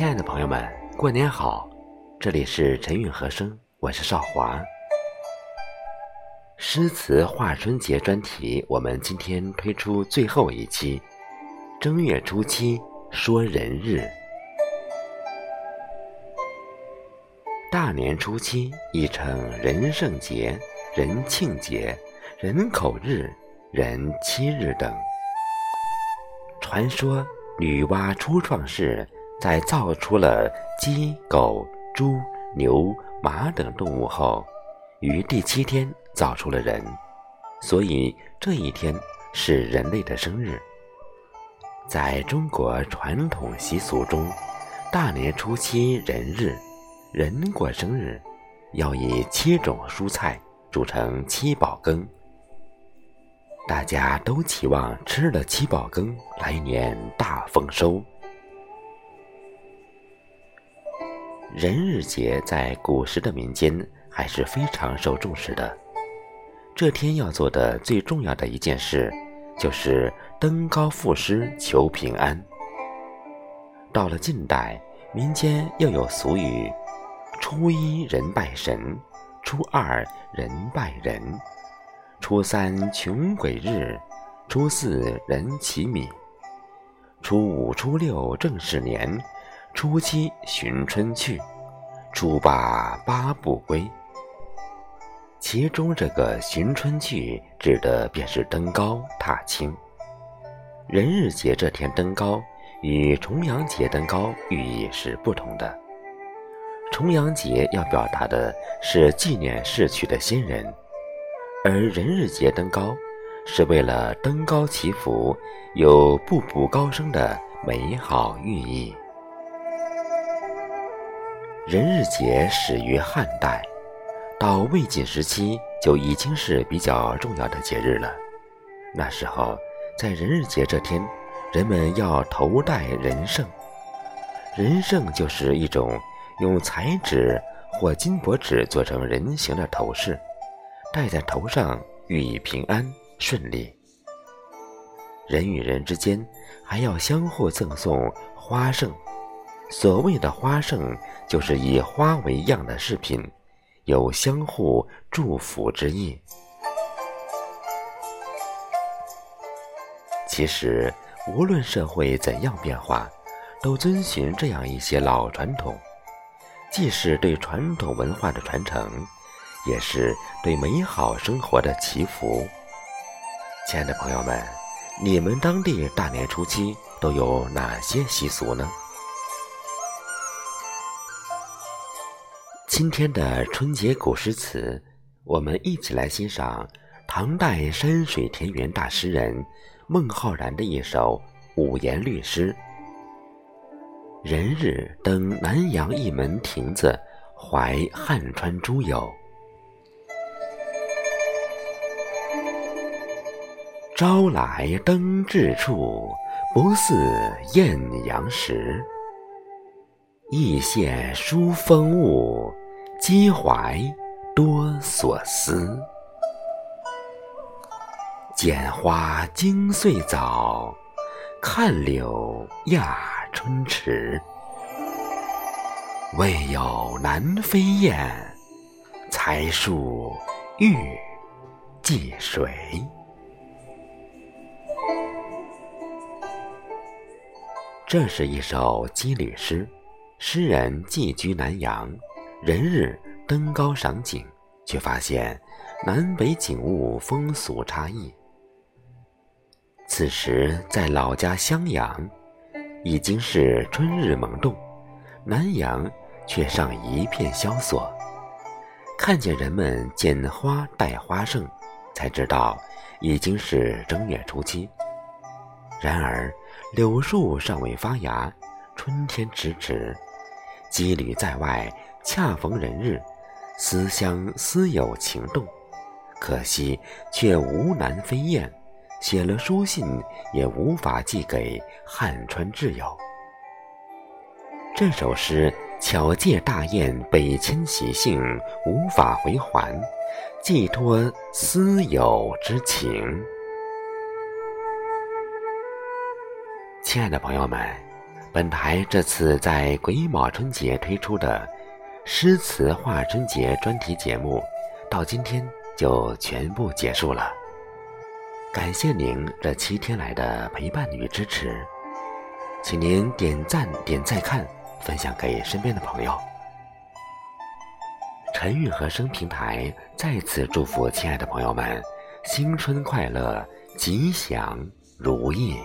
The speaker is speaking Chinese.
亲爱的朋友们，过年好！这里是陈韵和声，我是少华。诗词画春节专题，我们今天推出最后一期，正月初七说人日。大年初七亦称人圣节、人庆节、人口日、人七日等。传说女娲初创世。在造出了鸡、狗、猪、牛、马等动物后，于第七天造出了人，所以这一天是人类的生日。在中国传统习俗中，大年初七人日，人过生日，要以七种蔬菜煮成七宝羹，大家都期望吃了七宝羹，来年大丰收。人日节在古时的民间还是非常受重视的。这天要做的最重要的一件事，就是登高赋诗求平安。到了近代，民间又有俗语：初一人拜神，初二人拜人，初三穷鬼日，初四人乞米，初五、初六正是年。初七寻春去，初八八不归。其中这个寻春去指的便是登高踏青。人日节这天登高，与重阳节登高寓意是不同的。重阳节要表达的是纪念逝去的先人，而人日节登高是为了登高祈福，有步步高升的美好寓意。人日节始于汉代，到魏晋时期就已经是比较重要的节日了。那时候，在人日节这天，人们要头戴人胜。人胜就是一种用彩纸或金箔纸做成人形的头饰，戴在头上寓意平安顺利。人与人之间还要相互赠送花胜。所谓的花胜，就是以花为样的饰品，有相互祝福之意。其实，无论社会怎样变化，都遵循这样一些老传统，既是对传统文化的传承，也是对美好生活的祈福。亲爱的朋友们，你们当地大年初七都有哪些习俗呢？今天的春节古诗词，我们一起来欣赏唐代山水田园大诗人孟浩然的一首五言律诗：人日登南阳一门亭子，怀汉川诸友。朝来登至处，不似艳阳时。意羡书风物。积怀多所思，剪花经岁早，看柳亚春迟。未有南飞雁，才疏玉寄谁？这是一首羁旅诗，诗人寄居南阳。人日登高赏景，却发现南北景物风俗差异。此时在老家襄阳，已经是春日萌动，南阳却尚一片萧索。看见人们剪花戴花胜，才知道已经是正月初七。然而柳树尚未发芽，春天迟迟，羁旅在外。恰逢人日，思乡思友情动，可惜却无南飞雁，写了书信也无法寄给汉川挚友。这首诗巧借大雁北迁习性，无法回还，寄托思友之情。亲爱的朋友们。本台这次在癸卯春节推出的诗词画春节专题节目，到今天就全部结束了。感谢您这七天来的陪伴与支持，请您点赞、点再看、分享给身边的朋友。陈韵和声平台再次祝福亲爱的朋友们新春快乐，吉祥如意。